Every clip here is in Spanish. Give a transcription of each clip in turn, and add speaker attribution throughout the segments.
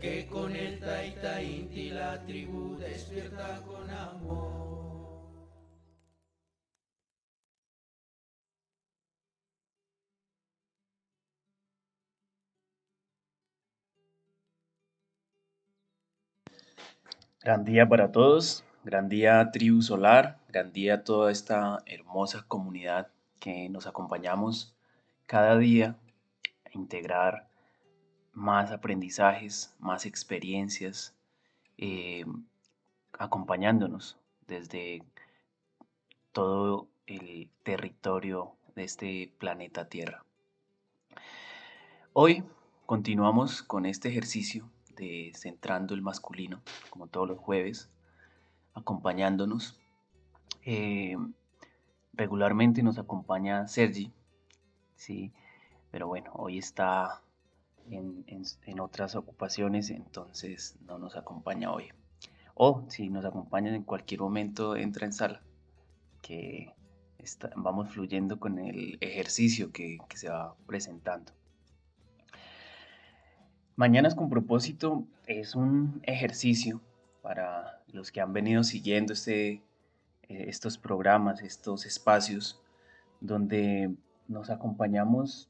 Speaker 1: Que con el Taita Inti la tribu despierta con amor.
Speaker 2: Gran día para todos, gran día tribu solar, gran día toda esta hermosa comunidad que nos acompañamos cada día a integrar más aprendizajes, más experiencias, eh, acompañándonos desde todo el territorio de este planeta Tierra. Hoy continuamos con este ejercicio de centrando el masculino, como todos los jueves, acompañándonos. Eh, regularmente nos acompaña Sergi, ¿sí? Pero bueno, hoy está en, otras ocupaciones, entonces no nos acompaña hoy. O si nos acompaña en cualquier momento, entra en sala, que vamos fluyendo con el ejercicio que, que se va presentando. Mañanas con propósito es un ejercicio para los que han venido siguiendo este eh, estos programas, estos espacios donde nos acompañamos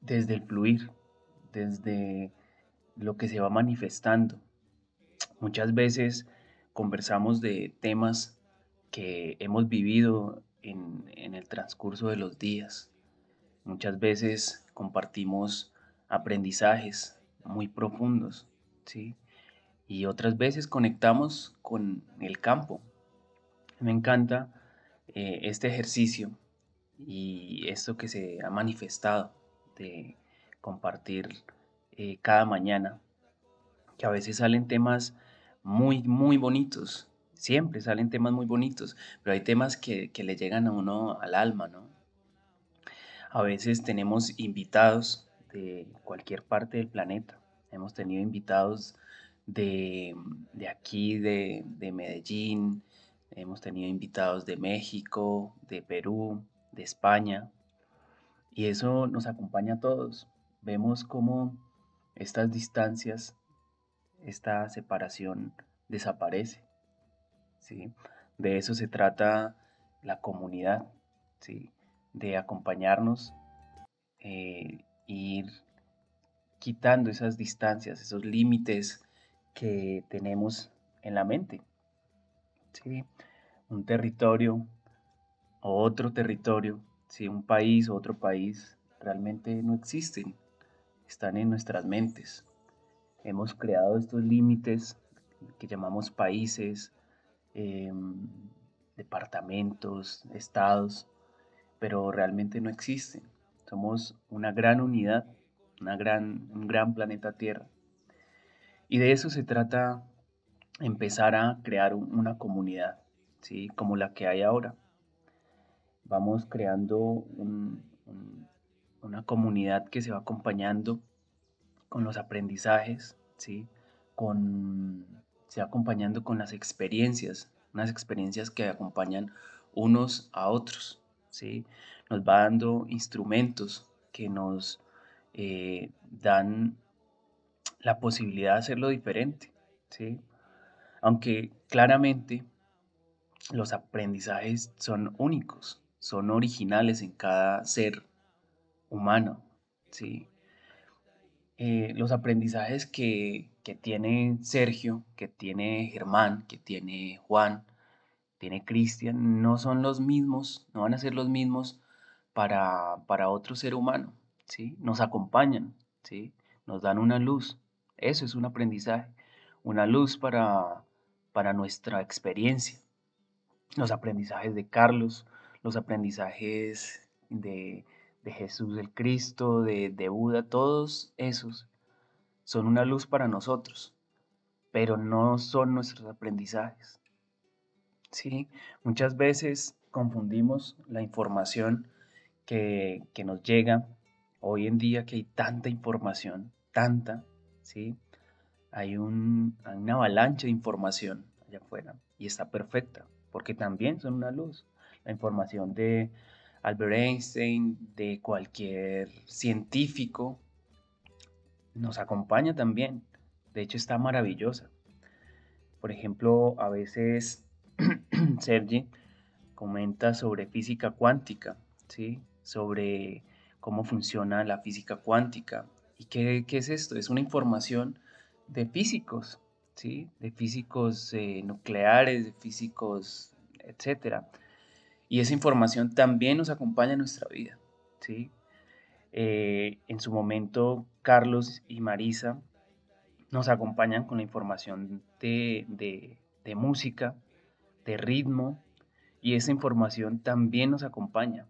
Speaker 2: desde el fluir, desde lo que se va manifestando. Muchas veces conversamos de temas que hemos vivido en, el transcurso de los días. Muchas veces compartimos aprendizajes muy profundos, ¿sí? Y otras veces conectamos con el campo, me encanta eh, este ejercicio y esto que se ha manifestado de compartir eh, cada mañana, que a veces salen temas muy, muy bonitos, siempre salen temas muy bonitos, pero hay temas que, le llegan a uno al alma, ¿no? A veces tenemos invitados de cualquier parte del planeta. Hemos tenido invitados de, aquí, de, de Medellín, Hemos tenido invitados de México, de Perú, de España, y eso nos acompaña a todos. Vemos cómo estas distancias, esta separación desaparece. ¿sí? De eso se trata la comunidad, ¿sí? de acompañarnos, e ir quitando esas distancias, esos límites que tenemos en la mente. ¿sí? un territorio o otro territorio, si un país o otro país realmente no existen, están en nuestras mentes. Hemos creado estos límites que llamamos países, em, departamentos, estados, pero realmente no existen. Somos una gran unidad, una gran, un gran planeta Tierra. Y de eso se trata empezar a crear una comunidad como la que hay ahora. Vamos creando una comunidad que se va acompañando con los aprendizajes, ¿sí? con, se va acompañando con las experiencias, unas experiencias que acompañan unos a otros. ¿sí? Nos va dando instrumentos que nos eh, dan la posibilidad de hacerlo diferente. ¿sí? Aunque claramente los aprendizajes son únicos, son originales en cada ser humano, ¿sí? eh, los aprendizajes que, que tiene Sergio, que tiene Germán, que tiene Juan, tiene Cristian, no son los mismos, no van a ser los mismos para, para otro ser humano, ¿sí? Nos acompañan, ¿sí? Nos dan una luz. Eso es un aprendizaje, una luz para, para nuestra experiencia. Los aprendizajes de Carlos, los aprendizajes de, de Jesús el Cristo, de, de Buda, todos esos son una luz para nosotros, pero no son nuestros aprendizajes. ¿sí? Muchas veces confundimos la información que, nos llega hoy en día, que hay tanta información, tanta, ¿sí? Hay, un, una avalancha de información allá afuera y está perfecta, porque también son una luz. La información de Albert Einstein, de cualquier científico, nos acompaña también. De hecho, está maravillosa. Por ejemplo, a veces Sergi comenta sobre física cuántica, ¿sí? sobre cómo funciona la física cuántica. ¿Y qué, es esto? Es una información de físicos, ¿sí? de físicos eh, nucleares, de físicos, etc. Y esa información también nos acompaña en nuestra vida. ¿sí? Eh, en su momento, Carlos y Marisa nos acompañan con la información de música, de ritmo, y esa información también nos acompaña.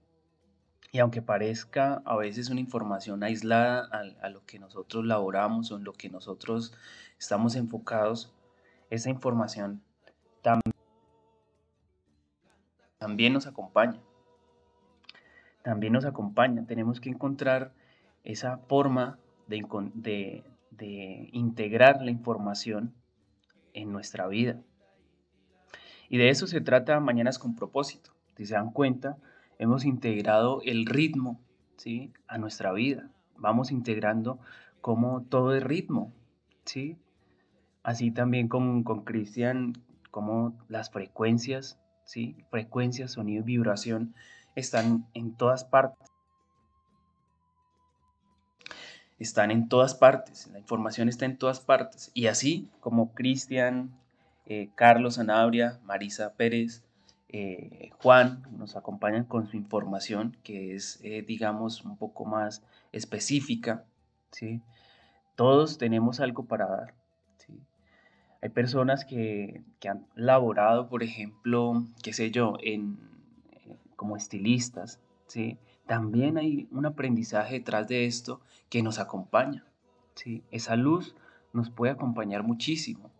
Speaker 2: Y aunque parezca a veces una información aislada a, lo que nosotros laboramos o en lo que nosotros estamos enfocados, esa información también nos acompaña. También nos acompaña. Tenemos que encontrar esa forma de, de integrar la información en nuestra vida. Y de eso se trata Mañanas con propósito. Si se dan cuenta, hemos integrado el ritmo ¿sí? a nuestra vida. Vamos integrando como todo es ritmo. ¿sí? Así también con Cristian, como las frecuencias, ¿sí? frecuencias, sonido y vibración están en todas partes. Están en todas partes, la información está en todas partes. Y así como Cristian, eh, Carlos Sanabria, Marisa Pérez, eh, Juan nos acompañan con su información que es, eh, digamos, un poco más específica. ¿sí? Todos tenemos algo para dar. Hay personas que, han laborado, por ejemplo, qué sé yo, en, como estilistas. ¿sí? También hay un aprendizaje detrás de esto que nos acompaña. ¿sí? Esa luz nos puede acompañar muchísimo.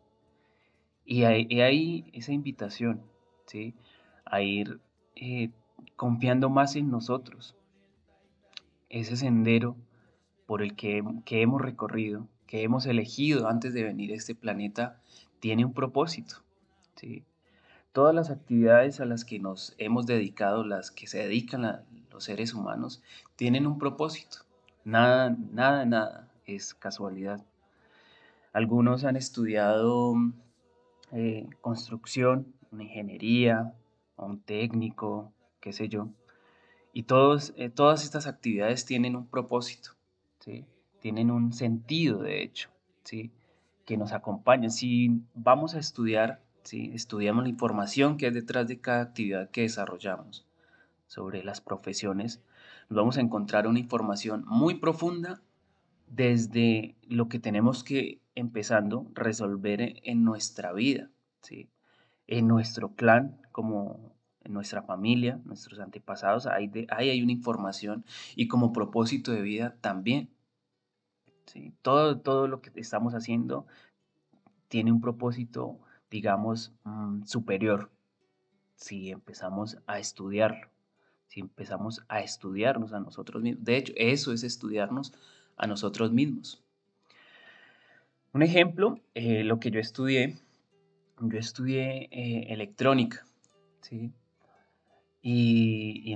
Speaker 2: Y hay esa invitación, ¿sí? A ir eh, confiando más en nosotros. Ese sendero por el que, que hemos recorrido, que hemos elegido antes de venir a este planeta, tiene un propósito, ¿sí? Todas las actividades a las que nos hemos dedicado, las que se dedican los seres humanos, tienen un propósito. Nada, nada, nada es casualidad. Algunos han estudiado eh, construcción, ingeniería, un técnico, qué sé yo. Y todos, eh, todas estas actividades tienen un propósito, ¿sí? Tienen un sentido, de hecho, ¿sí? que nos acompañan. Si vamos a estudiar, ¿sí? estudiamos la información que hay detrás de cada actividad que desarrollamos sobre las profesiones, nos vamos a encontrar una información muy profunda desde lo que tenemos que, empezando, resolver en nuestra vida, ¿sí? en nuestro clan, como en nuestra familia, nuestros antepasados, ahí, ahí hay una información y como propósito de vida también. Todo, todo lo que estamos haciendo tiene un propósito, digamos, mm, superior, si empezamos a estudiarlo, si empezamos a estudiarnos a nosotros mismos. De hecho, eso es estudiarnos a nosotros mismos. Un ejemplo, eh, lo que yo estudié, yo estudié eh, electrónica, ¿sí? Y,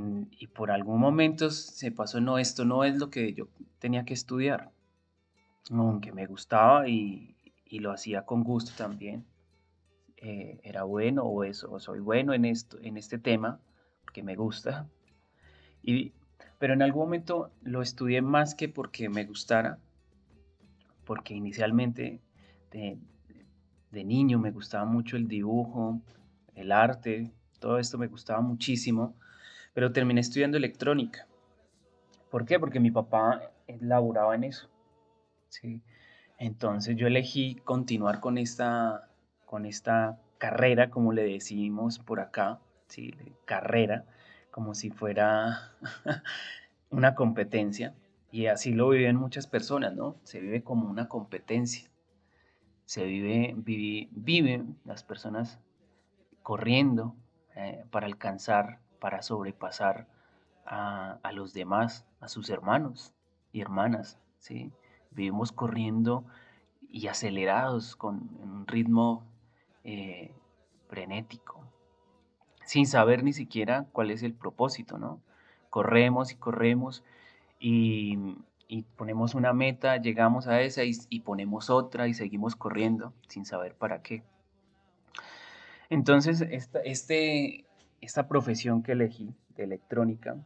Speaker 2: por algún momento se pasó, no, esto no es lo que yo tenía que estudiar, aunque me gustaba y, lo hacía con gusto también. Eh, era bueno o eso, o soy bueno en, esto, en este tema, porque me gusta. Y pero en algún momento lo estudié más que porque me gustara, porque inicialmente de, de niño me gustaba mucho el dibujo, el arte, todo esto me gustaba muchísimo, pero terminé estudiando electrónica. ¿Por qué? Porque mi papá laboraba en eso. ¿Sí? Entonces yo elegí continuar con esta, con esta carrera, como le decimos por acá, ¿sí? carrera, como si fuera una competencia. Y así lo viven muchas personas, ¿no? Se vive como una competencia. Se vive, viven las personas corriendo eh, para alcanzar, para sobrepasar a, a, los demás, a sus hermanos y hermanas, ¿sí? Vivimos corriendo y acelerados con un ritmo eh, frenético, sin saber ni siquiera cuál es el propósito, ¿no? Corremos y corremos y, ponemos una meta, llegamos a esa y, ponemos otra y seguimos corriendo sin saber para qué. Entonces, esta, este, esta profesión que elegí de electrónica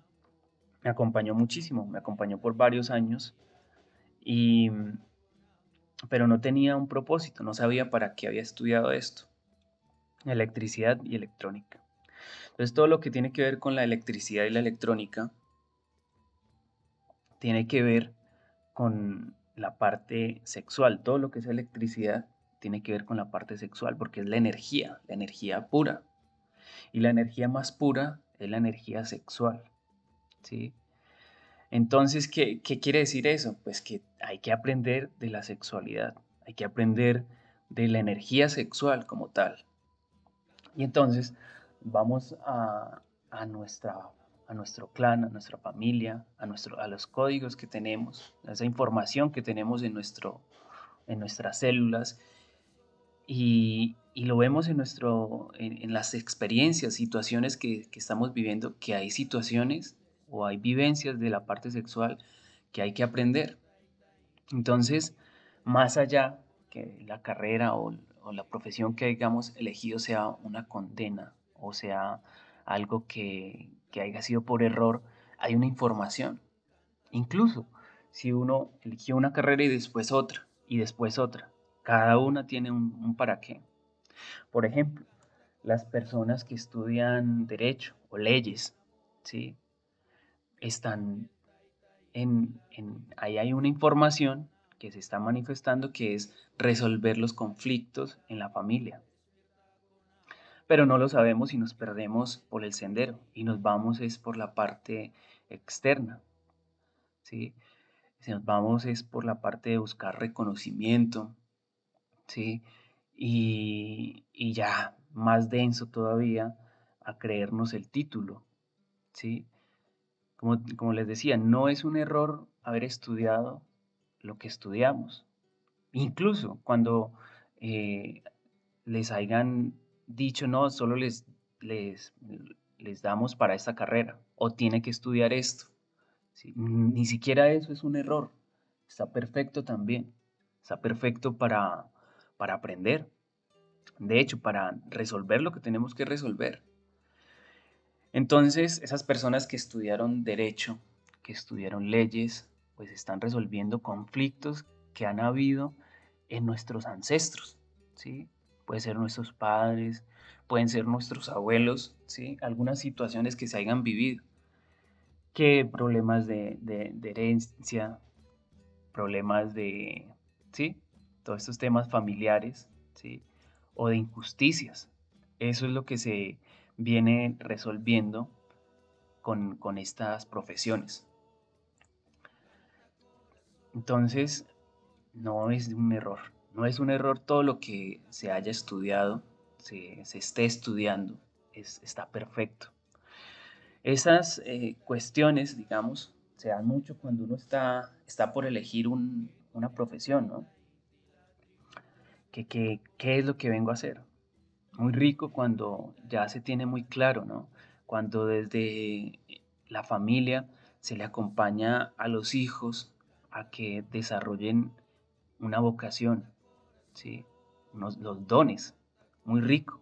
Speaker 2: me acompañó muchísimo, me acompañó por varios años y pero no tenía un propósito, no sabía para qué había estudiado esto, electricidad y electrónica. Entonces todo lo que tiene que ver con la electricidad y la electrónica tiene que ver con la parte sexual, todo lo que es electricidad tiene que ver con la parte sexual porque es la energía, la energía pura. Y la energía más pura es la energía sexual. ¿sí? Entonces, ¿qué, quiere decir eso? Pues que hay que aprender de la sexualidad, hay que aprender de la energía sexual como tal. Y entonces vamos a, nuestra, a nuestro clan, a nuestra familia, a, nuestro, a los códigos que tenemos, a esa información que tenemos en, nuestro, en nuestras células y, lo vemos en, nuestro, en, las experiencias, situaciones que, que estamos viviendo, que hay situaciones o hay vivencias de la parte sexual que hay que aprender. Entonces, más allá que la carrera o, la profesión que hayamos elegido sea una condena o sea algo que, que haya sido por error, hay una información. Incluso si uno eligió una carrera y después otra, y después otra, cada una tiene un, un para qué. Por ejemplo, las personas que estudian derecho o leyes, ¿sí? Están en, ahí hay una información que se está manifestando que es resolver los conflictos en la familia. Pero no lo sabemos y nos perdemos por el sendero y nos vamos es por la parte externa. ¿sí? Si nos vamos es por la parte de buscar reconocimiento, ¿sí? Y, y ya más denso todavía a creernos el título, ¿sí? Como, les decía, no es un error haber estudiado lo que estudiamos. Incluso cuando eh, les hayan dicho, no, solo les, les, les, damos para esta carrera o tiene que estudiar esto. Ni siquiera eso es un error. Está perfecto también. Está perfecto para, para aprender. De hecho, para resolver lo que tenemos que resolver. Entonces, esas personas que estudiaron derecho, que estudiaron leyes, pues están resolviendo conflictos que han habido en nuestros ancestros, ¿sí? Puede ser nuestros padres, pueden ser nuestros abuelos, ¿sí? Algunas situaciones que se hayan vivido. ¿Qué problemas de, de herencia, problemas de, ¿sí? Todos estos temas familiares, ¿sí? O de injusticias. Eso es lo que se viene resolviendo con, estas profesiones. Entonces, no es un error, no es un error todo lo que se haya estudiado, se, esté estudiando, está perfecto. Esas eh, cuestiones, digamos, se dan mucho cuando uno está, está por elegir una profesión, ¿no? ¿Qué es lo que vengo a hacer? Muy rico cuando ya se tiene muy claro, ¿no? Cuando desde la familia se le acompaña a los hijos a que desarrollen una vocación, ¿sí? los dones, muy rico.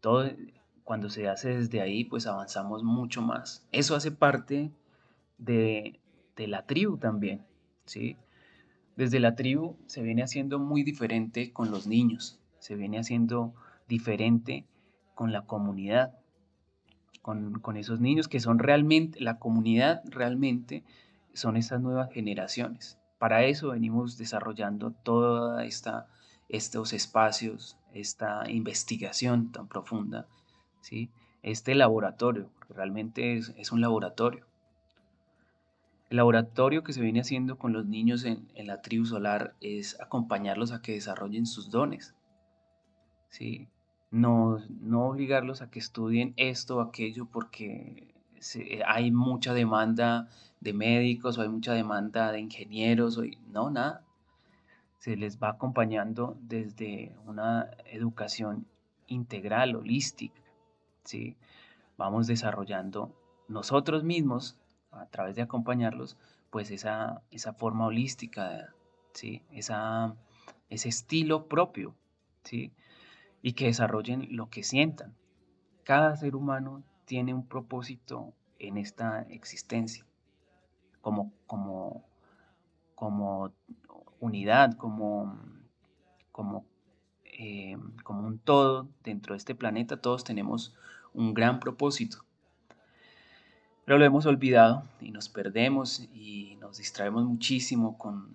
Speaker 2: Todo, cuando se hace desde ahí, pues avanzamos mucho más. Eso hace parte de, de la tribu también, ¿sí? Desde la tribu se viene haciendo muy diferente con los niños, se viene haciendo diferente con la comunidad, con, con esos niños que son realmente, la comunidad realmente son estas nuevas generaciones. Para eso venimos desarrollando toda esta estos espacios, esta investigación tan profunda, ¿sí? este laboratorio, realmente es, un laboratorio. El laboratorio que se viene haciendo con los niños en, la tribu solar es acompañarlos a que desarrollen sus dones. ¿sí? No, no obligarlos a que estudien esto o aquello porque hay mucha demanda de médicos o hay mucha demanda de ingenieros. O, no, nada se les va acompañando desde una educación integral, holística. ¿sí? Vamos desarrollando nosotros mismos, a través de acompañarlos, pues esa, esa forma holística, ¿sí? esa, ese estilo propio, ¿sí? Y que desarrollen lo que sientan. Cada ser humano tiene un propósito en esta existencia, como, como, como unidad, como, como, eh, como un todo dentro de este planeta, todos tenemos un gran propósito. Pero lo hemos olvidado y nos perdemos y nos distraemos muchísimo con,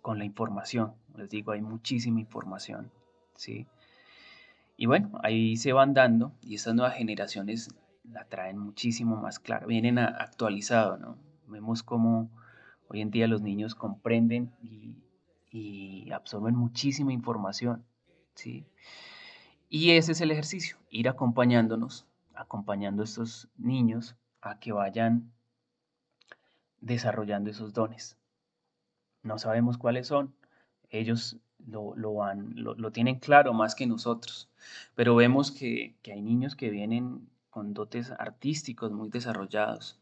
Speaker 2: con la información. Les digo, hay muchísima información. ¿sí? Y bueno, ahí se van dando y estas nuevas generaciones la traen muchísimo más claro, vienen actualizados, ¿no? Vemos cómo Hoy en día los niños comprenden y, absorben muchísima información, ¿sí? Y ese es el ejercicio, ir acompañándonos, acompañando a estos niños a que vayan desarrollando esos dones. No sabemos cuáles son, ellos lo, lo, tienen claro más que nosotros, pero vemos que, que, hay niños que vienen con dotes artísticos muy desarrollados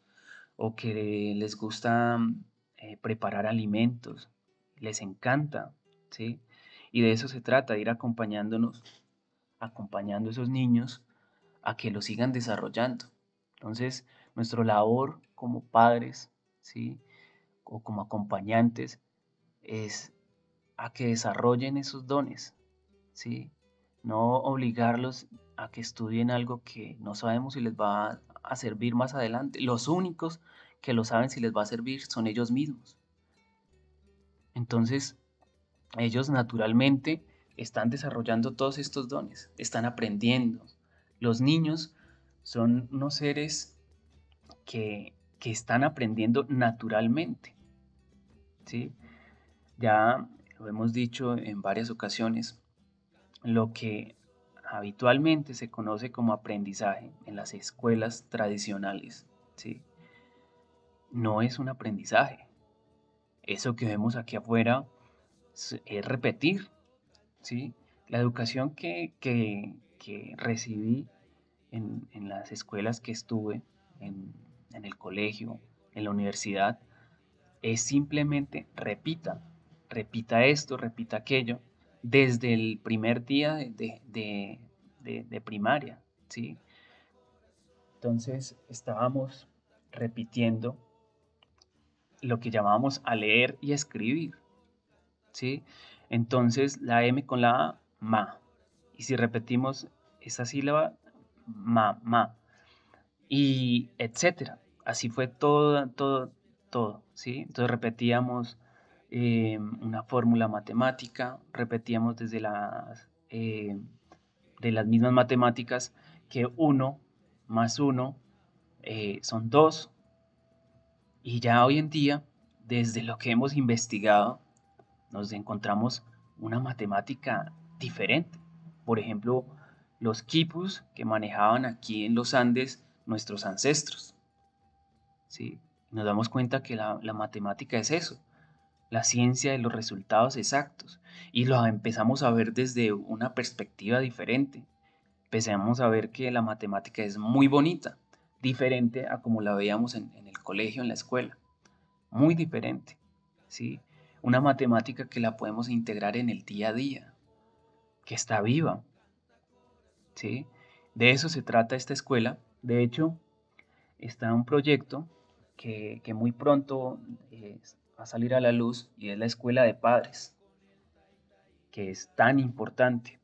Speaker 2: o que les gusta eh, preparar alimentos, les encanta, ¿sí? Y de eso se trata, ir acompañándonos, acompañando a esos niños a que lo sigan desarrollando. Entonces, nuestra labor como padres, ¿sí? O como acompañantes es a que desarrollen esos dones, ¿sí? No obligarlos a que estudien algo que no sabemos si les va a servir más adelante. Los únicos que lo saben si les va a servir son ellos mismos. Entonces, ellos naturalmente están desarrollando todos estos dones, están aprendiendo. Los niños son unos seres que, están aprendiendo naturalmente. ¿sí? Ya lo hemos dicho en varias ocasiones, lo que habitualmente se conoce como aprendizaje en las escuelas tradicionales, ¿sí? no es un aprendizaje. Eso que vemos aquí afuera es repetir, ¿sí? La educación que, recibí en, las escuelas que estuve, en, el colegio, en la universidad, es simplemente repita, repita esto, repita aquello, desde el primer día de, de primaria, ¿sí? Entonces estábamos repitiendo lo que llamamos a leer y escribir. ¿sí? Entonces la M con la A, ma. Y si repetimos esa sílaba, ma, ma. Y etcétera. Así fue todo, todo, todo. ¿sí? Entonces repetíamos em, una fórmula matemática, repetíamos desde las, em, de las mismas matemáticas que 1 más 1 eh, son 2, y ya hoy en día, desde lo que hemos investigado, nos encontramos una matemática diferente. Por ejemplo, los quipus que manejaban aquí en los Andes nuestros ancestros. ¿Sí? Nos damos cuenta que la, la matemática es eso, la ciencia de los resultados exactos. Y lo empezamos a ver desde una perspectiva diferente. Empezamos a ver que la matemática es muy bonita, diferente a como la veíamos en, el colegio, en la escuela. Muy diferente, ¿sí? Una matemática que la podemos integrar en el día a día, que está viva, ¿sí? De eso se trata esta escuela. De hecho, está un proyecto que, muy pronto, a salir a la luz y es la escuela de padres, que es tan importante.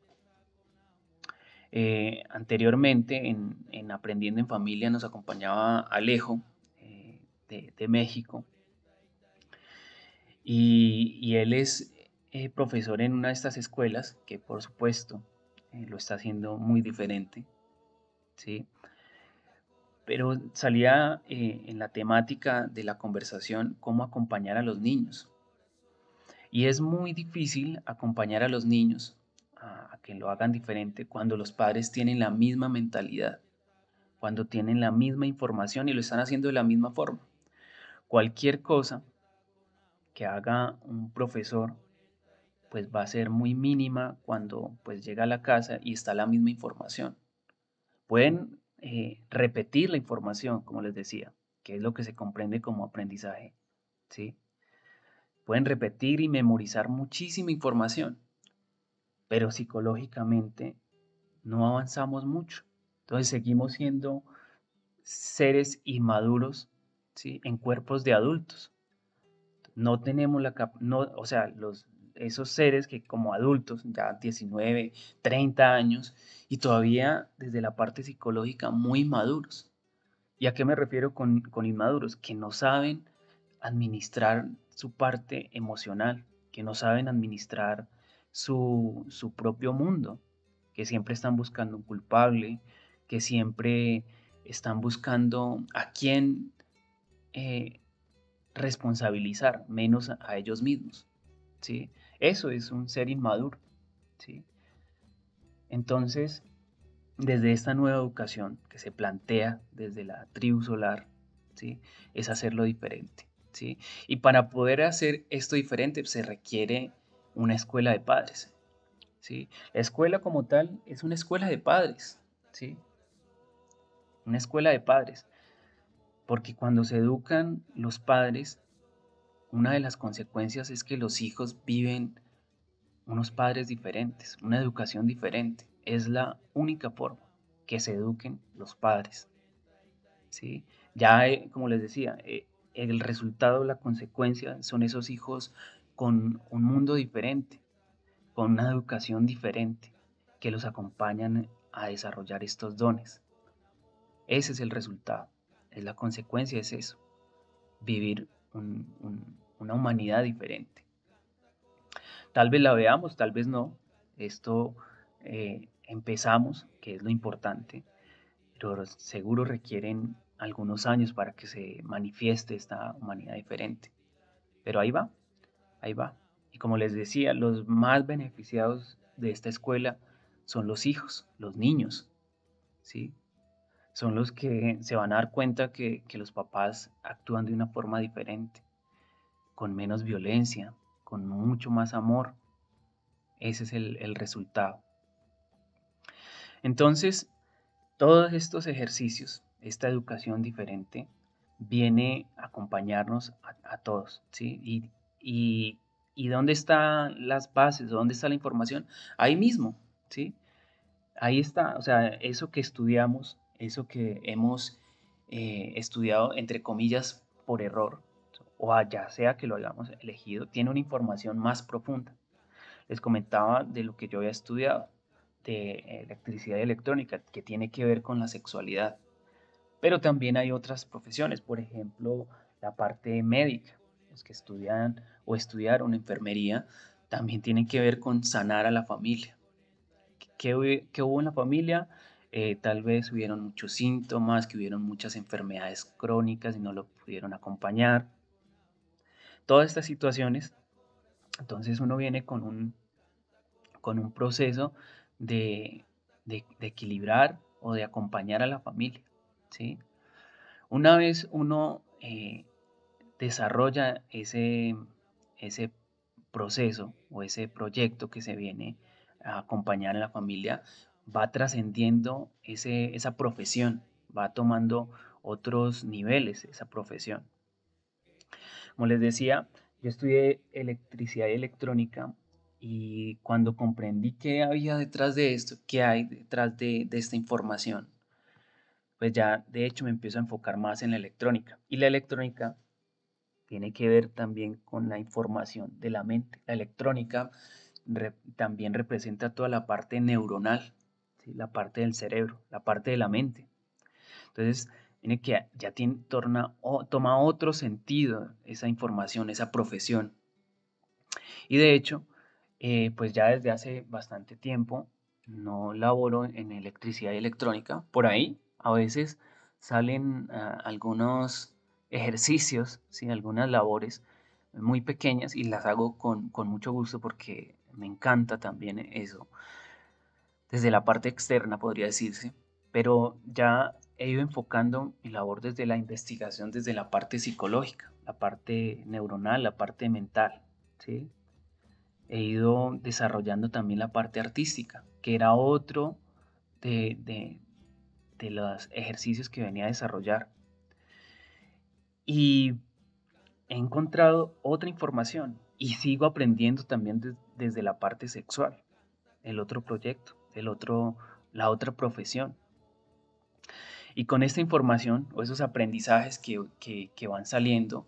Speaker 2: Eh, anteriormente en, Aprendiendo en Familia nos acompañaba Alejo eh, de, México y, él es eh, profesor en una de estas escuelas que por supuesto lo está haciendo muy diferente. ¿sí? Pero salía eh, en la temática de la conversación cómo acompañar a los niños. Y es muy difícil acompañar a los niños a, que lo hagan diferente cuando los padres tienen la misma mentalidad, cuando tienen la misma información y lo están haciendo de la misma forma. Cualquier cosa que haga un profesor pues va a ser muy mínima cuando pues llega a la casa y está la misma información. Pueden eh, repetir la información, como les decía, que es lo que se comprende como aprendizaje. ¿sí? Pueden repetir y memorizar muchísima información, pero psicológicamente no avanzamos mucho. Entonces seguimos siendo seres inmaduros ¿sí? en cuerpos de adultos. No tenemos la no, o sea, los, esos seres que como adultos, ya 19, 30 años, y todavía desde la parte psicológica muy maduros. ¿Y a qué me refiero con, inmaduros? Que no saben administrar su parte emocional, que no saben administrar su, propio mundo, que siempre están buscando un culpable, que siempre están buscando a quién eh, responsabilizar, menos a ellos mismos. ¿sí? Eso es un ser inmaduro. ¿sí? Entonces, desde esta nueva educación que se plantea desde la tribu solar, ¿sí? es hacerlo diferente. ¿sí? Y para poder hacer esto diferente se requiere una escuela de padres. ¿sí? La escuela como tal es una escuela de padres. ¿sí? Una escuela de padres. Porque cuando se educan los padres, una de las consecuencias es que los hijos viven unos padres diferentes, una educación diferente. Es la única forma que se eduquen los padres. ¿sí? Ya, eh, como les decía, eh, el resultado, la consecuencia son esos hijos con un mundo diferente, con una educación diferente, que los acompañan a desarrollar estos dones. Ese es el resultado, es la consecuencia, es eso, vivir un, una humanidad diferente. Tal vez la veamos, tal vez no. Esto eh, empezamos, que es lo importante, pero seguro requieren algunos años para que se manifieste esta humanidad diferente. Pero ahí va, ahí va. Y como les decía, los más beneficiados de esta escuela son los hijos, los niños, ¿sí? Son los que se van a dar cuenta que, que los papás actúan de una forma diferente con menos violencia, con mucho más amor. Ese es el, resultado. Entonces, todos estos ejercicios, esta educación diferente, viene a acompañarnos a, todos, ¿sí? Y, y, y, dónde están las bases? ¿Dónde está la información? Ahí mismo, ¿sí? Ahí está, o sea, eso que estudiamos, eso que hemos eh, estudiado, entre comillas, por error, o ya sea que lo hayamos elegido, tiene una información más profunda. Les comentaba de lo que yo había estudiado, de electricidad y electrónica, que tiene que ver con la sexualidad. Pero también hay otras profesiones, por ejemplo, la parte médica. Los que estudian o estudiaron enfermería también tienen que ver con sanar a la familia. ¿Qué, hubo en la familia? Eh, tal vez hubieron muchos síntomas, que hubieron muchas enfermedades crónicas y no lo pudieron acompañar todas estas situaciones, entonces uno viene con un, con un proceso de, equilibrar o de acompañar a la familia. ¿sí? Una vez uno eh, desarrolla ese, ese proceso o ese proyecto que se viene a acompañar a la familia, va trascendiendo esa profesión, va tomando otros niveles esa profesión. Como les decía, yo estudié electricidad y electrónica y cuando comprendí qué había detrás de esto, qué hay detrás de, esta información, pues ya de hecho me empiezo a enfocar más en la electrónica. Y la electrónica tiene que ver también con la información de la mente. La electrónica también representa toda la parte neuronal, la parte del cerebro, la parte de la mente. Entonces, tiene que ya tiene, torna, toma otro sentido esa información, esa profesión. Y de hecho, eh, pues ya desde hace bastante tiempo no laboro en electricidad y electrónica. Por ahí a veces salen ah, algunos ejercicios, ¿sí? algunas labores muy pequeñas y las hago con, con mucho gusto porque me encanta también eso. Desde la parte externa podría decirse, pero ya he ido enfocando mi labor desde la investigación, desde la parte psicológica, la parte neuronal, la parte mental. ¿sí? He ido desarrollando también la parte artística, que era otro de, de, de los ejercicios que venía a desarrollar. Y he encontrado otra información y sigo aprendiendo también desde la parte sexual, el otro proyecto, el otro, la otra profesión. Y con esta información o esos aprendizajes que, que, van saliendo,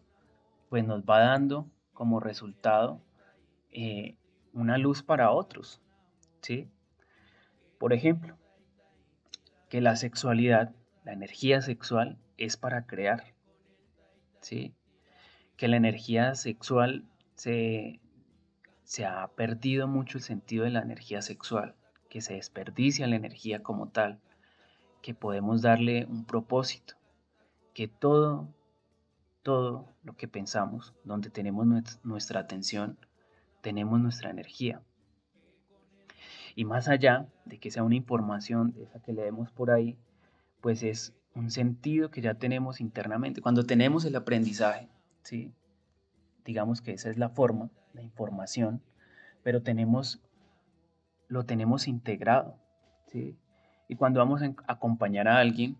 Speaker 2: pues nos va dando como resultado eh, una luz para otros. ¿sí? Por ejemplo, que la sexualidad, la energía sexual es para crear. ¿sí? Que la energía sexual se, se ha perdido mucho el sentido de la energía sexual, que se desperdicia la energía como tal que podemos darle un propósito, que todo, todo lo que pensamos, donde tenemos nuestra atención, tenemos nuestra energía. Y más allá de que sea una información de esa que leemos por ahí, pues es un sentido que ya tenemos internamente. Cuando tenemos el aprendizaje, ¿sí? digamos que esa es la forma, la información, pero tenemos, lo tenemos integrado. ¿sí? Y cuando vamos a acompañar a alguien,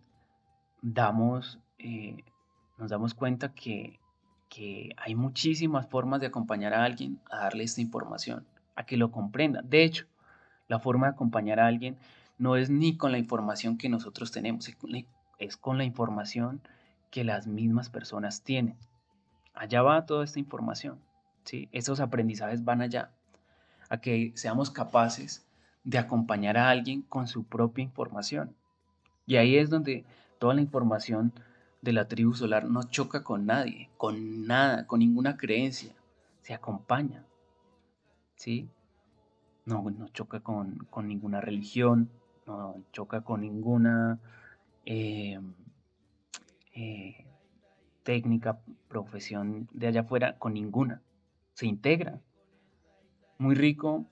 Speaker 2: damos, eh, nos damos cuenta que, que hay muchísimas formas de acompañar a alguien a darle esta información, a que lo comprenda. De hecho, la forma de acompañar a alguien no es ni con la información que nosotros tenemos, es con la información que las mismas personas tienen. Allá va toda esta información. ¿sí? Esos aprendizajes van allá, a que seamos capaces de acompañar a alguien con su propia información. Y ahí es donde toda la información de la tribu solar no choca con nadie, con nada, con ninguna creencia. Se acompaña. ¿Sí? No, no choca con, ninguna religión, no choca con ninguna eh, eh, técnica, profesión de allá afuera, con ninguna. Se integra. Muy rico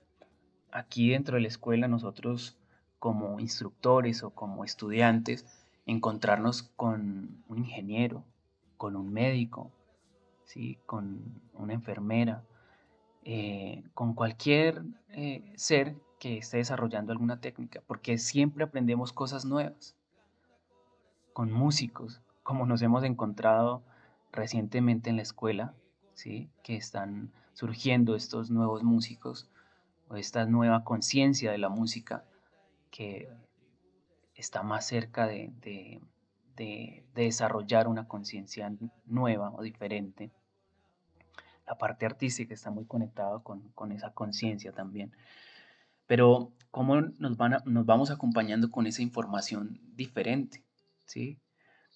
Speaker 2: aquí dentro de la escuela nosotros como instructores o como estudiantes encontrarnos con un ingeniero, con un médico, ¿sí? con una enfermera, eh, con cualquier eh, ser que esté desarrollando alguna técnica, porque siempre aprendemos cosas nuevas. Con músicos, como nos hemos encontrado recientemente en la escuela, ¿sí? que están surgiendo estos nuevos músicos o esta nueva conciencia de la música que está más cerca de, desarrollar una conciencia nueva o diferente. La parte artística está muy conectada con, esa conciencia también. Pero cómo nos, van nos vamos acompañando con esa información diferente, ¿sí?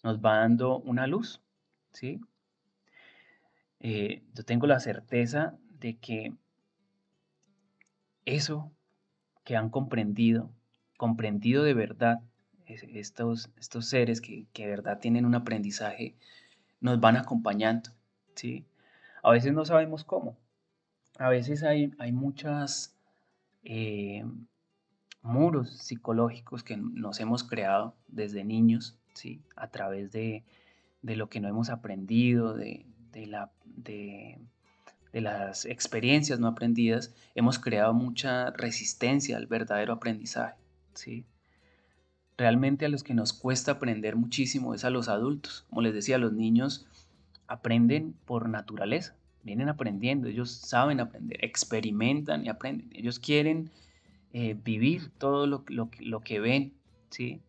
Speaker 2: Nos va dando una luz, ¿sí? Eh, yo tengo la certeza de que eso que han comprendido, comprendido de verdad, estos, estos seres que, de verdad tienen un aprendizaje, nos van acompañando, ¿sí? A veces no sabemos cómo. A veces hay, hay muchas eh, muros psicológicos que nos hemos creado desde niños, ¿sí? A través de, lo que no hemos aprendido, de, la, de, de las experiencias no aprendidas, hemos creado mucha resistencia al verdadero aprendizaje. ¿sí? Realmente a los que nos cuesta aprender muchísimo es a los adultos. Como les decía, los niños aprenden por naturaleza, vienen aprendiendo, ellos saben aprender, experimentan y aprenden. Ellos quieren eh, vivir todo lo, lo, que ven, ¿sí?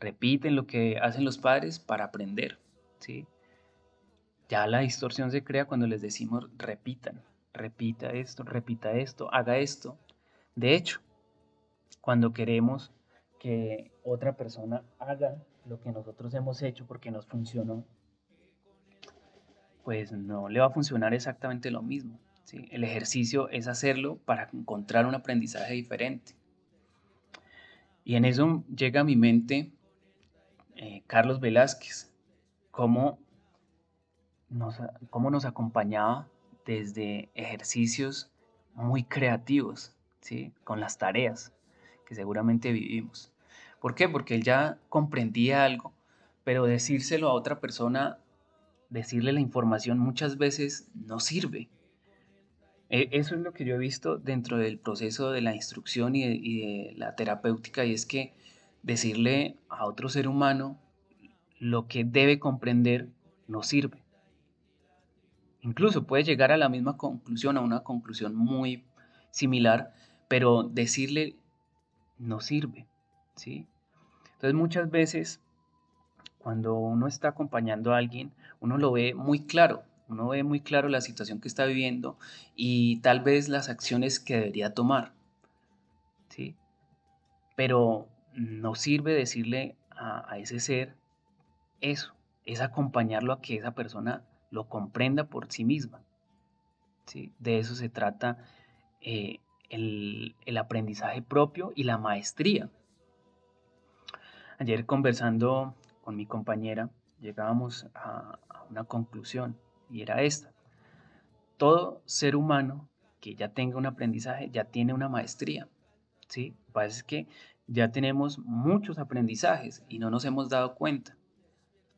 Speaker 2: repiten lo que hacen los padres para aprender. ¿sí? Ya la distorsión se crea cuando les decimos repitan, repita esto, repita esto, haga esto. De hecho, cuando queremos que otra persona haga lo que nosotros hemos hecho porque nos funcionó, pues no le va a funcionar exactamente lo mismo. ¿sí? El ejercicio es hacerlo para encontrar un aprendizaje diferente. Y en eso llega a mi mente eh, Carlos Velázquez, cómo cómo nos acompañaba desde ejercicios muy creativos, ¿sí? con las tareas que seguramente vivimos. ¿Por qué? Porque él ya comprendía algo, pero decírselo a otra persona, decirle la información muchas veces no sirve. E, eso es lo que yo he visto dentro del proceso de la instrucción y de, la terapéutica, y es que decirle a otro ser humano lo que debe comprender no sirve. Incluso puede llegar a la misma conclusión, a una conclusión muy similar, pero decirle no sirve, ¿sí? Entonces muchas veces cuando uno está acompañando a alguien, uno lo ve muy claro, uno ve muy claro la situación que está viviendo y tal vez las acciones que debería tomar. ¿sí? Pero no sirve decirle a, ese ser eso, es acompañarlo a que esa persona lo comprenda por sí misma. ¿sí? De eso se trata eh, el, aprendizaje propio y la maestría. Ayer conversando con mi compañera, llegábamos a una conclusión y era esta. Todo ser humano que ya tenga un aprendizaje ya tiene una maestría. ¿sí? Lo que pasa es que ya tenemos muchos aprendizajes y no nos hemos dado cuenta.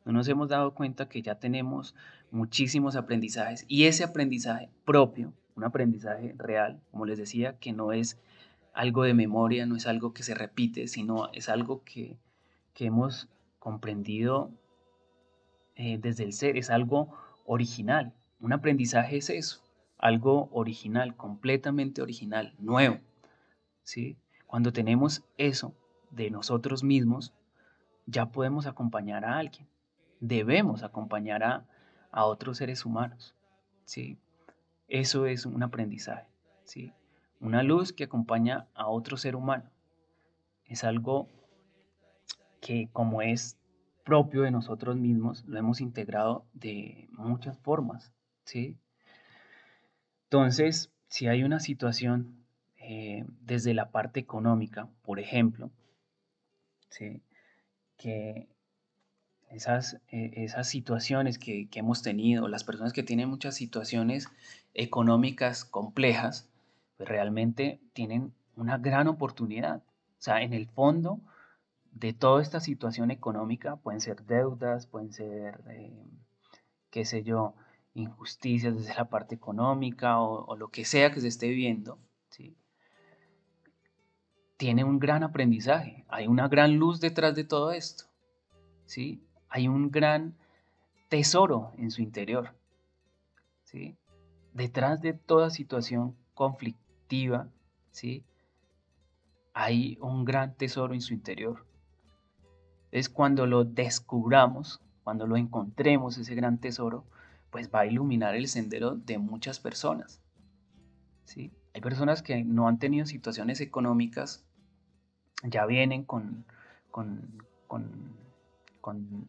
Speaker 2: No nos hemos dado cuenta que ya tenemos muchísimos aprendizajes y ese aprendizaje propio, un aprendizaje real, como les decía, que no es algo de memoria, no es algo que se repite, sino es algo que, hemos comprendido eh, desde el ser, es algo original. Un aprendizaje es eso, algo original, completamente original, nuevo. ¿sí? Cuando tenemos eso de nosotros mismos, ya podemos acompañar a alguien. Debemos acompañar a, otros seres humanos. ¿sí? Eso es un aprendizaje. ¿sí? Una luz que acompaña a otro ser humano. Es algo que como es propio de nosotros mismos, lo hemos integrado de muchas formas, ¿sí? Entonces, si hay una situación eh, desde la parte económica, por ejemplo, ¿sí? que esas, eh, esas situaciones que, que, hemos tenido, las personas que tienen muchas situaciones económicas complejas, pues realmente tienen una gran oportunidad. O sea, en el fondo, de toda esta situación económica, pueden ser deudas, pueden ser, eh, qué sé yo, injusticias desde la parte económica o, lo que sea que se esté viviendo, ¿sí? tiene un gran aprendizaje, hay una gran luz detrás de todo esto, ¿sí? Hay un gran tesoro en su interior. ¿sí? Detrás de toda situación conflictiva, ¿sí? hay un gran tesoro en su interior es cuando lo descubramos, cuando lo encontremos, ese gran tesoro, pues va a iluminar el sendero de muchas personas. ¿sí? Hay personas que no han tenido situaciones económicas, ya vienen con, con,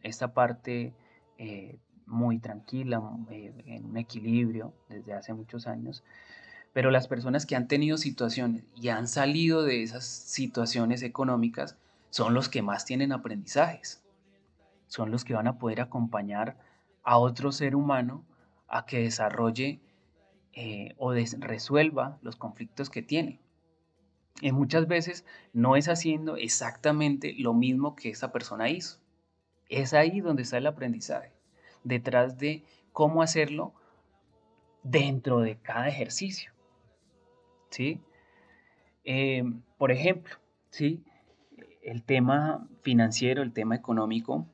Speaker 2: esta parte eh, muy tranquila, eh, en un equilibrio desde hace muchos años, pero las personas que han tenido situaciones y han salido de esas situaciones económicas, son los que más tienen aprendizajes, son los que van a poder acompañar a otro ser humano a que desarrolle eh, o resuelva los conflictos que tiene. Y muchas veces no es haciendo exactamente lo mismo que esa persona hizo. Es ahí donde está el aprendizaje, detrás de cómo hacerlo dentro de cada ejercicio. ¿Sí? Eh, por ejemplo, ¿sí? el tema financiero, el tema económico,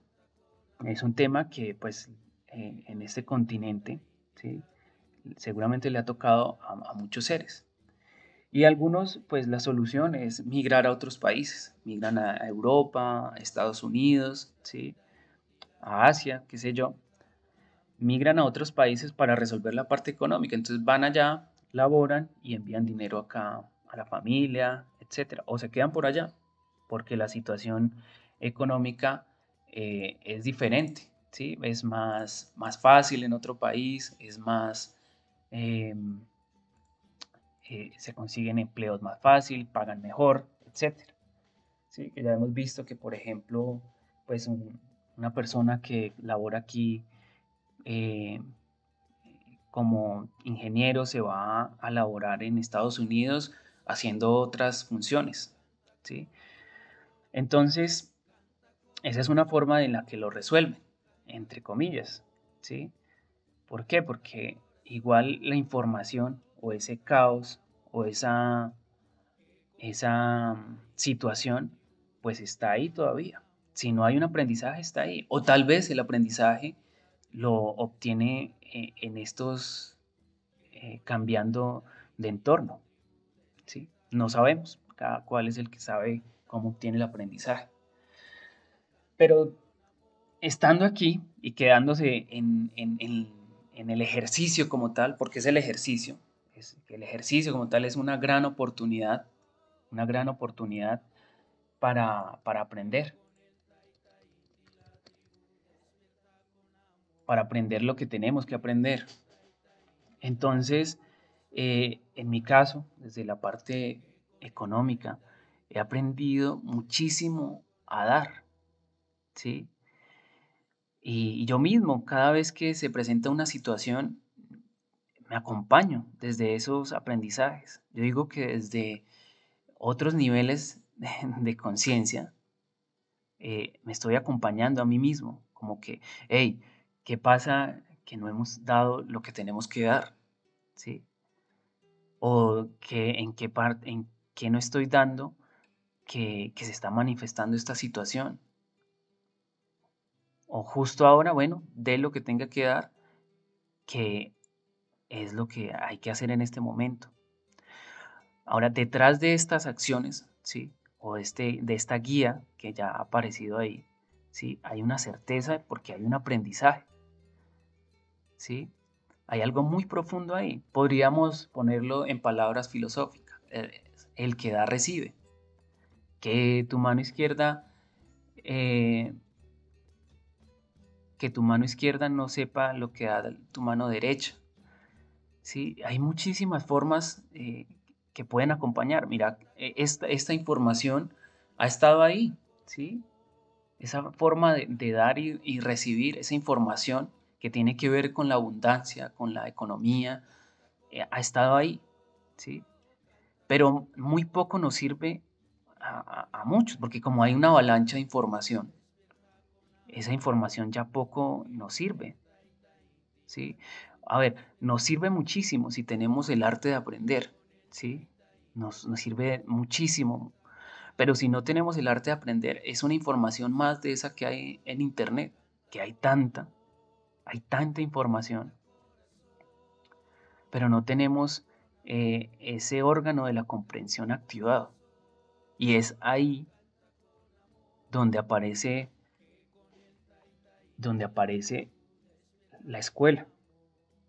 Speaker 2: es un tema que pues en, este continente, ¿sí? seguramente le ha tocado a, muchos seres. Y algunos, pues la solución es migrar a otros países, migran a Europa, Estados Unidos, ¿sí? A Asia, qué sé yo. migran a otros países para resolver la parte económica. Entonces van allá, laboran y envían dinero acá a la familia, etcétera, o se quedan por allá porque la situación económica eh, es diferente, ¿sí? Es más, más fácil en otro país, es más, em, eh, se consiguen empleos más fácil, pagan mejor, etcétera. ¿Sí? Ya hemos visto que, por ejemplo, pues una persona que labora aquí eh, como ingeniero se va a laborar en Estados Unidos haciendo otras funciones. ¿sí? Entonces, esa es una forma en la que lo resuelven, entre comillas. ¿sí? ¿Por qué? Porque igual la información o ese caos o esa, esa mm, situación pues está ahí todavía. Si no hay un aprendizaje, está ahí. O tal vez el aprendizaje lo obtiene eh, en estos eh, cambiando de entorno. ¿sí? No sabemos, cada cual es el que sabe cómo obtiene el aprendizaje. Pero estando aquí y quedándose en, el ejercicio como tal, porque es el ejercicio, es, el ejercicio como tal es una gran oportunidad, una gran oportunidad para, para aprender. Para aprender lo que tenemos que aprender. Entonces, eh, en mi caso, desde la parte económica, he aprendido muchísimo a dar, ¿sí? Y, yo mismo, cada vez que se presenta una situación, me acompaño desde esos aprendizajes. Yo digo que desde otros niveles de, conciencia, eh, me estoy acompañando a mí mismo, como que, hey, ¿Qué pasa que no hemos dado lo que tenemos que dar? ¿Sí? O que en qué parte, en qué no estoy dando que, que se está manifestando esta situación. O justo ahora, bueno, dé lo que tenga que dar, que es lo que hay que hacer en este momento. Ahora, detrás de estas acciones, ¿sí? O este, de esta guía que ya ha aparecido ahí, ¿sí? Hay una certeza porque hay un aprendizaje. ¿Sí? Hay algo muy profundo ahí. Podríamos ponerlo en palabras filosóficas. Eh, el que da recibe. Que tu mano izquierda, eh, que tu mano izquierda no sepa lo que da tu mano derecha. ¿Sí? Hay muchísimas formas eh, que pueden acompañar. Mira, esta, información ha estado ahí, ¿sí? Esa forma de, dar y recibir esa información que tiene que ver con la abundancia, con la economía, eh, ha estado ahí, ¿sí? Pero muy poco nos sirve a, muchos, porque como hay una avalancha de información, esa información ya poco nos sirve, ¿sí? A ver, nos sirve muchísimo si tenemos el arte de aprender, ¿sí? Nos, nos sirve muchísimo, pero si no tenemos el arte de aprender, es una información más de esa que hay en Internet, que hay tanta, hay tanta información, pero no tenemos eh, ese órgano de la comprensión activado. Y es ahí donde aparece, donde aparece la escuela.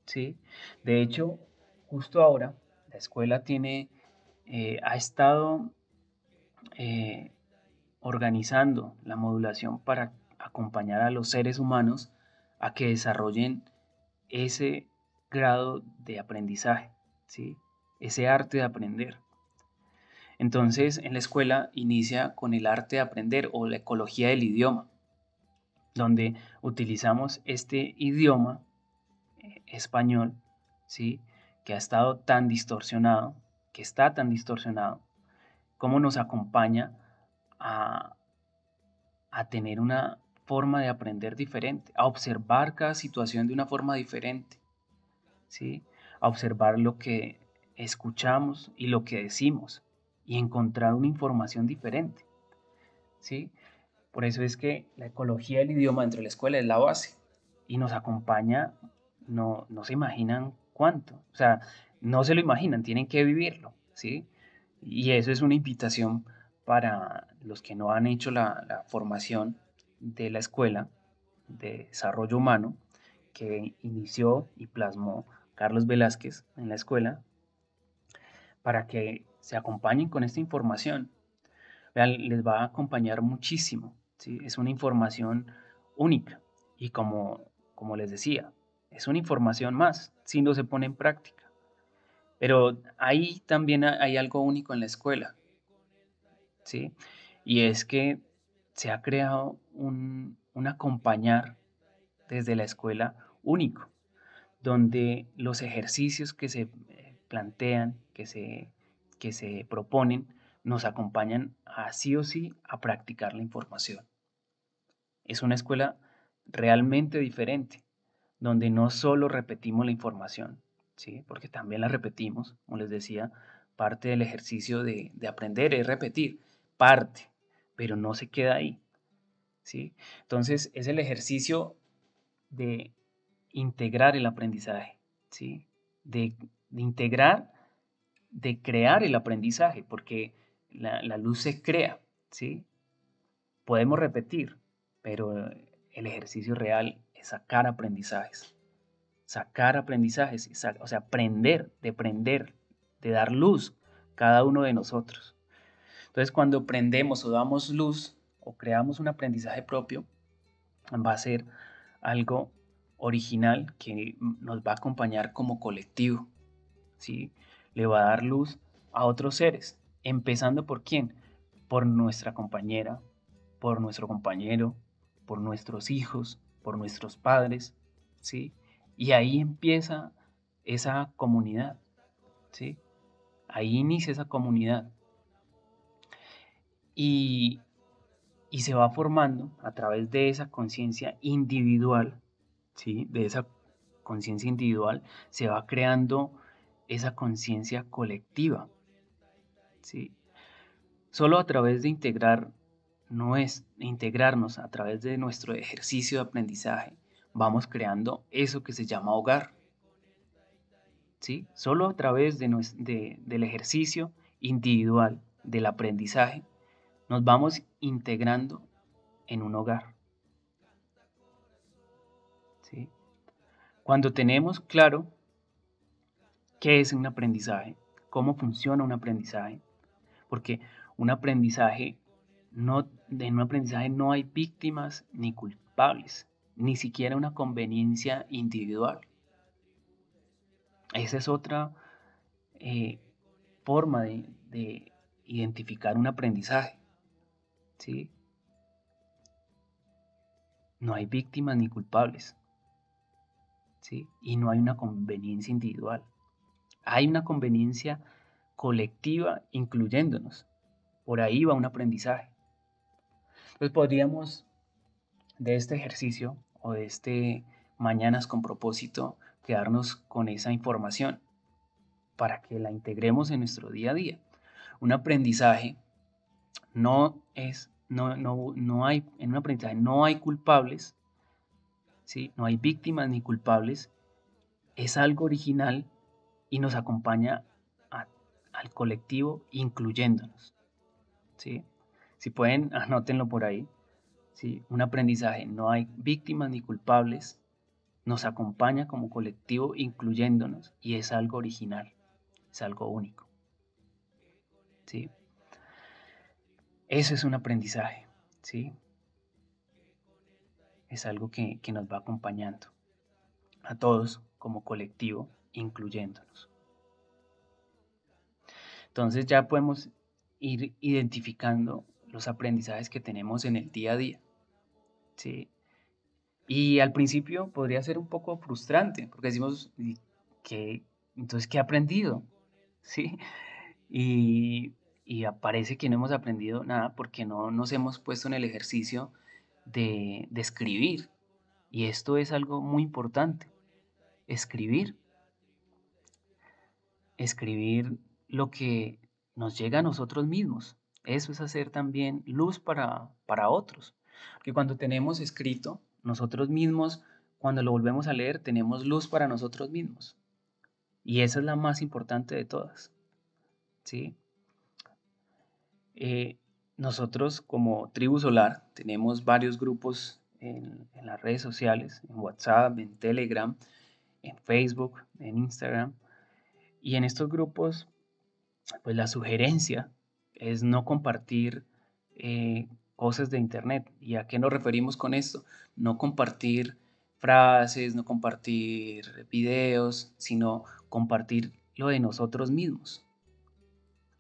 Speaker 2: ¿sí? De hecho, justo ahora, la escuela tiene, eh, ha estado eh, organizando la modulación para acompañar a los seres humanos a que desarrollen ese grado de aprendizaje, ¿sí? ese arte de aprender. Entonces, en la escuela inicia con el arte de aprender o la ecología del idioma, donde utilizamos este idioma eh, español, ¿sí? que ha estado tan distorsionado, que está tan distorsionado, cómo nos acompaña a, a tener una forma de aprender diferente, a observar cada situación de una forma diferente, ¿sí? a observar lo que escuchamos y lo que decimos y encontrar una información diferente. ¿sí? Por eso es que la ecología del idioma dentro de la escuela es la base y nos acompaña, no, no se imaginan cuánto, o sea, no se lo imaginan, tienen que vivirlo. ¿sí? Y eso es una invitación para los que no han hecho la, la formación de la escuela de desarrollo humano, que inició y plasmó Carlos Velázquez en la escuela para que se acompañen con esta información. Vean, les va a acompañar muchísimo. ¿sí? Es una información única y como, como les decía, es una información más si no se pone en práctica. Pero ahí también hay algo único en la escuela. ¿sí? Y es que se ha creado un, un acompañar desde la escuela único, donde los ejercicios que se eh, plantean, que se, que se proponen, nos acompañan a sí o sí a practicar la información. Es una escuela realmente diferente, donde no solo repetimos la información, ¿sí? porque también la repetimos, como les decía, parte del ejercicio de, de aprender es repetir, parte, pero no se queda ahí. ¿sí? Entonces es el ejercicio de integrar el aprendizaje, ¿sí? de, integrar, de crear el aprendizaje, porque la, luz se crea, ¿sí? Podemos repetir, pero el ejercicio real es sacar aprendizajes, sacar aprendizajes, o sea, aprender, de prender, de dar luz cada uno de nosotros. Entonces, cuando prendemos o damos luz o creamos un aprendizaje propio, va a ser algo original que nos va a acompañar como colectivo, ¿sí? Le va a dar luz a otros seres, empezando por quién? Por nuestra compañera, por nuestro compañero, por nuestros hijos, por nuestros padres, ¿sí? Y ahí empieza esa comunidad, ¿sí? Ahí inicia esa comunidad. Y, se va formando a través de esa conciencia individual, ¿sí? de esa conciencia individual, se va creando esa conciencia colectiva. ¿sí? Solo a través de integrar no es integrarnos a través de nuestro ejercicio de aprendizaje, vamos creando eso que se llama hogar. ¿Sí? Solo a través de, de, del ejercicio individual del aprendizaje nos vamos integrando en un hogar. ¿Sí? Cuando tenemos claro qué es un aprendizaje, cómo funciona un aprendizaje, porque un aprendizaje no, en un aprendizaje no hay víctimas ni culpables, ni siquiera una conveniencia individual. Esa es otra eh, forma de, de identificar un aprendizaje. ¿Sí? No hay víctimas ni culpables, ¿sí? Y no hay una conveniencia individual. Hay una conveniencia colectiva incluyéndonos. Por ahí va un aprendizaje. Entonces podríamos de este ejercicio o de este mañanas con propósito quedarnos con esa información para que la integremos en nuestro día a día. Un aprendizaje no es no, no, no hay, en un aprendizaje no hay culpables, ¿sí? no hay víctimas ni culpables, es algo original y nos acompaña al colectivo incluyéndonos. ¿sí? Si pueden, anótenlo por ahí. ¿sí? Un aprendizaje, no hay víctimas ni culpables, nos acompaña como colectivo incluyéndonos y es algo original, es algo único. ¿sí? Eso es un aprendizaje, ¿sí? Es algo que, nos va acompañando a todos como colectivo, incluyéndonos. Entonces ya podemos ir identificando los aprendizajes que tenemos en el día a día. ¿sí? Y al principio podría ser un poco frustrante, porque decimos, que entonces, ¿qué he aprendido? ¿Sí? Y y aparece que no hemos aprendido nada porque no nos hemos puesto en el ejercicio de, escribir. Y esto es algo muy importante. Escribir. Escribir lo que nos llega a nosotros mismos. Eso es hacer también luz para, para otros. Que cuando tenemos escrito, nosotros mismos, cuando lo volvemos a leer, tenemos luz para nosotros mismos. Y esa es la más importante de todas. ¿Sí? Eh, nosotros como tribu solar tenemos varios grupos en, las redes sociales, en WhatsApp, en Telegram, en Facebook, en Instagram. Y en estos grupos, pues la sugerencia es no compartir eh, cosas de Internet. ¿Y a qué nos referimos con esto? No compartir frases, no compartir videos, sino compartir lo de nosotros mismos.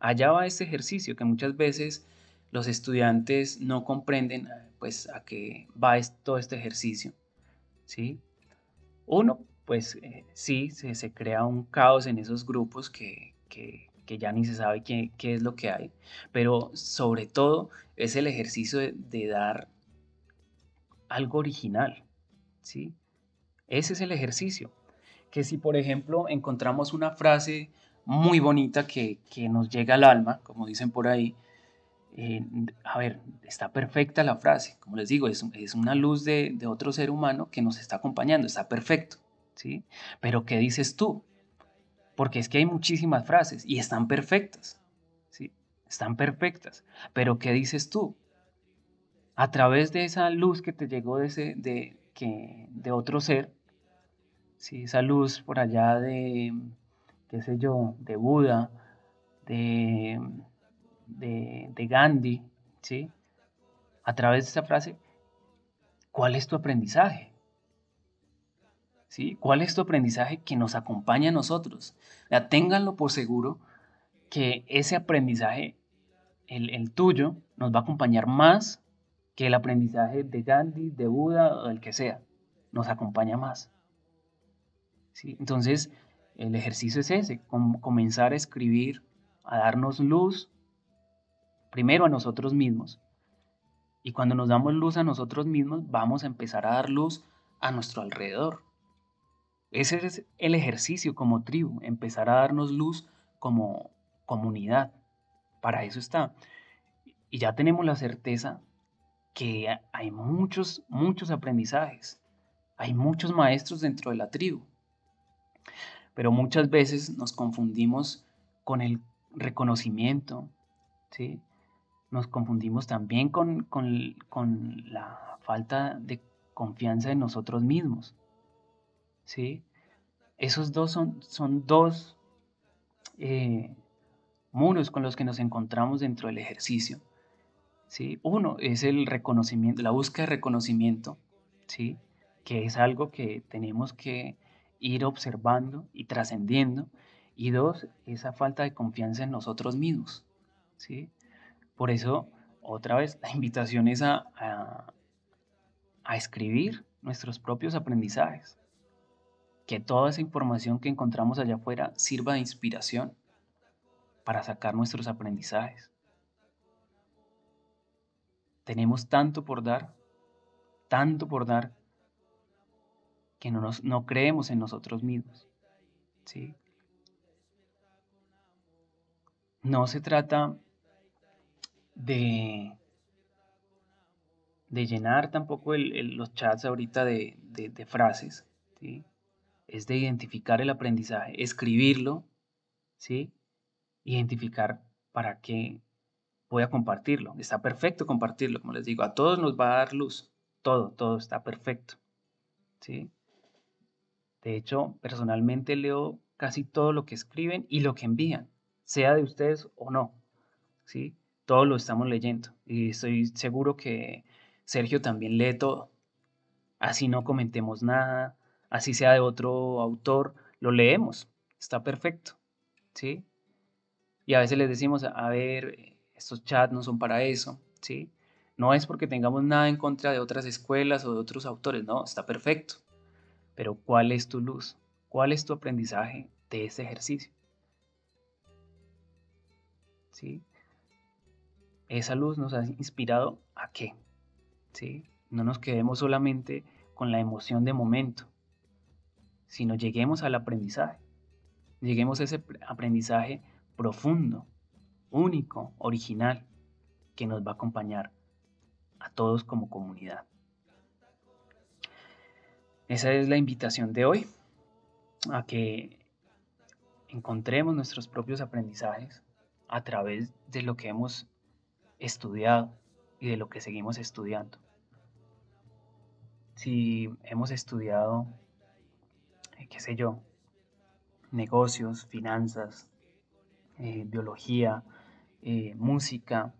Speaker 2: Allá va este ejercicio que muchas veces los estudiantes no comprenden pues a qué va todo este ejercicio. ¿sí? Uno, pues eh, sí, se, crea un caos en esos grupos que, ya ni se sabe qué, es lo que hay, pero sobre todo es el ejercicio de, dar algo original. ¿sí? Ese es el ejercicio. Que si, por ejemplo, encontramos una frase muy bonita que, que nos llega al alma, como dicen por ahí, eh, a ver, está perfecta la frase, como les digo, es, es una luz de, de, otro ser humano que nos está acompañando, está perfecto, ¿sí? Pero ¿qué dices tú? Porque es que hay muchísimas frases y están perfectas, ¿sí? Están perfectas, pero ¿qué dices tú? A través de esa luz que te llegó de, ese, de, que, de otro ser, ¿sí? Esa luz por allá de, qué sé yo, de Buda, de de, Gandhi, ¿sí? A través de esa frase, ¿cuál es tu aprendizaje? ¿Sí? ¿Cuál es tu aprendizaje que nos acompaña a nosotros? Ya, ténganlo por seguro que ese aprendizaje, el, el, tuyo, nos va a acompañar más que el aprendizaje de Gandhi, de Buda o del que sea. Nos acompaña más. ¿Sí? Entonces, el ejercicio es ese, comenzar a escribir, a darnos luz primero a nosotros mismos. Y cuando nos damos luz a nosotros mismos, vamos a empezar a dar luz a nuestro alrededor. Ese es el ejercicio como tribu, empezar a darnos luz como comunidad. Para eso está. Y ya tenemos la certeza que hay muchos, muchos aprendizajes. Hay muchos maestros dentro de la tribu. Pero muchas veces nos confundimos con el reconocimiento, ¿sí? nos confundimos también con, la falta de confianza en nosotros mismos. ¿sí? Esos dos son, son dos eh, muros con los que nos encontramos dentro del ejercicio. ¿sí? Uno es el reconocimiento, la búsqueda de reconocimiento, ¿sí? que es algo que tenemos que ir observando y trascendiendo. Y dos, esa falta de confianza en nosotros mismos. ¿sí? Por eso, otra vez, la invitación es a, a, escribir nuestros propios aprendizajes. Que toda esa información que encontramos allá afuera sirva de inspiración para sacar nuestros aprendizajes. Tenemos tanto por dar, tanto por dar, que no, nos, no creemos en nosotros mismos. ¿sí? No se trata de, de llenar tampoco los chats ahorita de, frases, ¿sí? es de identificar el aprendizaje, escribirlo, ¿sí? identificar para qué voy a compartirlo. Está perfecto compartirlo, como les digo, a todos nos va a dar luz, todo, todo está perfecto. ¿sí? De hecho, personalmente leo casi todo lo que escriben y lo que envían, sea de ustedes o no. ¿sí? todo lo estamos leyendo y estoy seguro que Sergio también lee todo. Así no comentemos nada, así sea de otro autor, lo leemos, está perfecto, ¿sí? Y a veces les decimos, a ver, estos chats no son para eso, ¿sí? No es porque tengamos nada en contra de otras escuelas o de otros autores, no, está perfecto. Pero ¿cuál es tu luz? ¿Cuál es tu aprendizaje de ese ejercicio? ¿Sí? esa luz nos ha inspirado a qué? ¿Sí? No nos quedemos solamente con la emoción de momento, sino lleguemos al aprendizaje. Lleguemos a ese aprendizaje profundo, único, original, que nos va a acompañar a todos como comunidad. Esa es la invitación de hoy, a que encontremos nuestros propios aprendizajes a través de lo que hemos estudiado y de lo que seguimos estudiando. si hemos estudiado, eh, qué sé yo, negocios, finanzas, eh, biología, eh, música,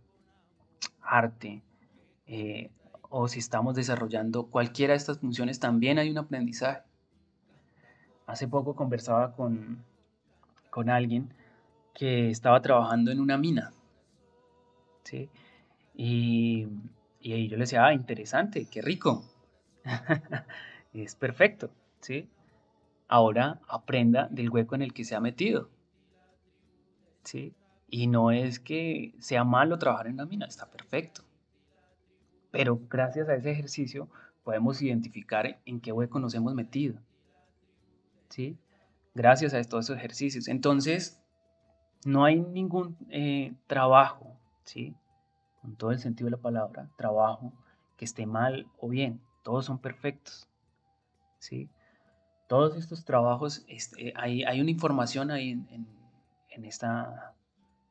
Speaker 2: arte, o si estamos desarrollando cualquiera de estas funciones, también hay un aprendizaje. Hace poco conversaba con, con alguien que estaba trabajando en una mina, ¿sí? Y, y yo le decía, ah, interesante, qué rico, es perfecto, ¿sí? Ahora aprenda del hueco en el que se ha metido, ¿sí? Y no es que sea malo trabajar en la mina, está perfecto. Pero gracias a ese ejercicio podemos identificar en qué hueco nos hemos metido, ¿sí? Gracias a estos ejercicios. Entonces, no hay ningún eh, trabajo, ¿sí? Con todo el sentido de la palabra, trabajo que esté mal o bien todos son perfectos. ¿sí? Todos estos trabajos, este, hay, una información ahí en, esta,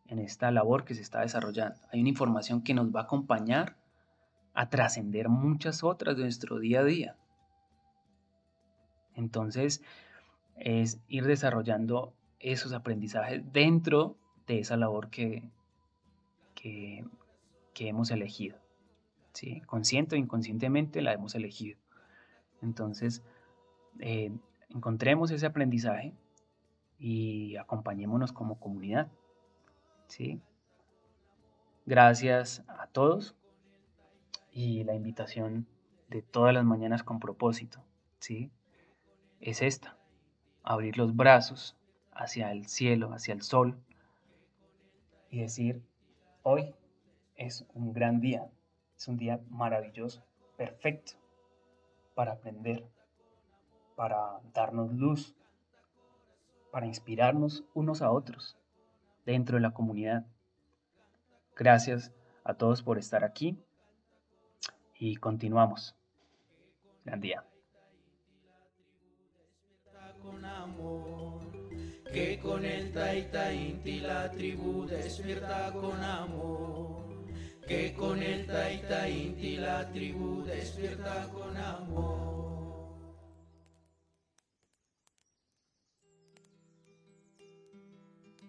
Speaker 2: en esta labor que se está desarrollando. Hay una información que nos va a acompañar a trascender muchas otras de nuestro día a día. Entonces, es ir desarrollando esos aprendizajes dentro de esa labor que, que hemos elegido. Consciente o inconscientemente la hemos elegido. Entonces, eh, encontremos ese aprendizaje y acompañémonos como comunidad. ¿sí? Gracias a todos y la invitación de todas las mañanas con propósito, ¿sí? Es esta, abrir los brazos hacia el cielo, hacia el sol y decir, hoy es un gran día, es un día maravilloso, perfecto para aprender, para darnos luz, para inspirarnos unos a otros dentro de la comunidad. Gracias a todos por estar aquí y continuamos. Gran día.
Speaker 1: que con el Taita Inti la tribu despierta con amor que con el Taita Inti la tribu despierta con amor.